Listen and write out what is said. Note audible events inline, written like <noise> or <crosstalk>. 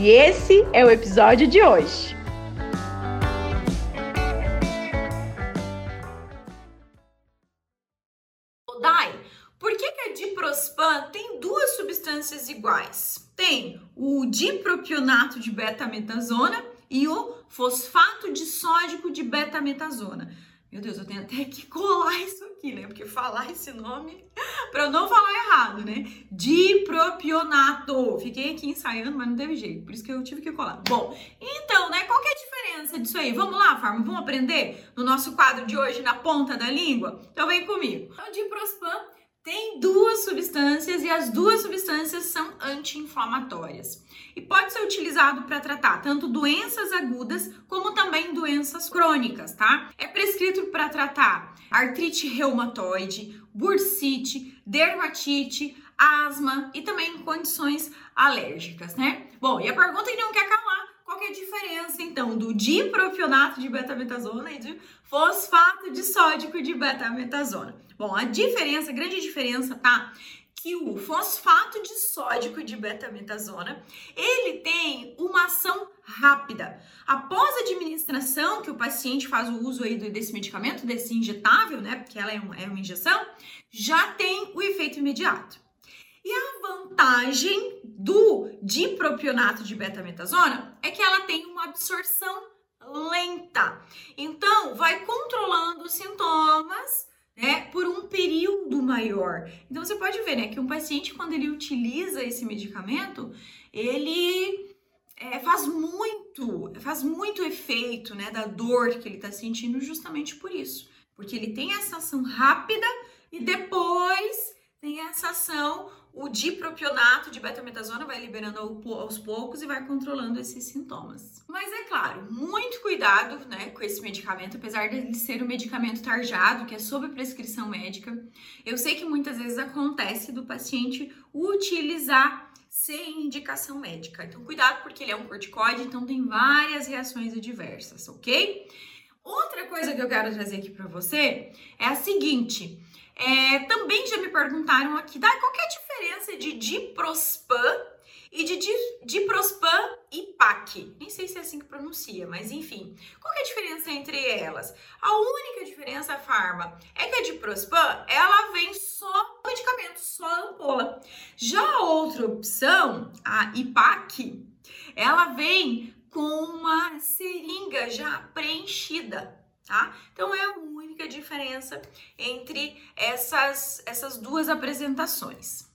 E esse é o episódio de hoje. Dai, por que, que a diprospan tem duas substâncias iguais? Tem o dipropionato de betametasona e o fosfato de sódico de betametasona. Meu Deus, eu tenho até que colar <laughs> isso aqui, né? Porque falar esse nome para eu não falar errado, né? Dipropionato. Fiquei aqui ensaiando, mas não teve jeito, por isso que eu tive que colar. Bom, então, né? Qual que é a diferença disso aí? Vamos lá, Farma, vamos aprender no nosso quadro de hoje na ponta da língua? Então vem comigo. Então, diprospan tem duas substâncias e as duas substâncias são anti-inflamatórias e pode ser utilizado para tratar tanto doenças agudas como também doenças crônicas, tá? É prescrito para tratar artrite reumatoide, bursite, dermatite, asma e também condições alérgicas, né? Bom, e a pergunta que não quer calar qual é a diferença, então, do dipropionato de betametasona e de fosfato de sódico de betametasona? Bom, a diferença, a grande diferença, tá? que o fosfato de sódico de betametasona, ele tem uma ação rápida. Após a administração, que o paciente faz o uso aí desse medicamento, desse injetável, né, porque ela é, é uma injeção, já tem o efeito imediato. E a vantagem do dipropionato de betametasona é que ela tem uma absorção lenta. Então, vai controlando os sintomas né, por um período maior. Então você pode ver, né, que um paciente quando ele utiliza esse medicamento, ele é, faz muito, faz muito efeito, né, da dor que ele está sentindo justamente por isso, porque ele tem essa ação rápida e depois tem essa ação o dipropionato de betametasona vai liberando aos poucos e vai controlando esses sintomas. Mas é claro, muito cuidado né, com esse medicamento, apesar de ser um medicamento tarjado, que é sob prescrição médica. Eu sei que muitas vezes acontece do paciente utilizar sem indicação médica. Então, cuidado porque ele é um corticoide, então tem várias reações adversas, ok? Outra coisa que eu quero trazer aqui para você é a seguinte: é, também já me perguntaram aqui, dá qual é a diferença de diprospan e de diprospan e PAC? Nem sei se é assim que pronuncia, mas enfim. Qual é a diferença entre elas? A única diferença, Farma, é que a diprospan, ela vem só medicamento, só ampola. Já a outra opção, a IPAC, ela vem com uma seringa já preenchida tá? Então é a única diferença entre essas, essas duas apresentações.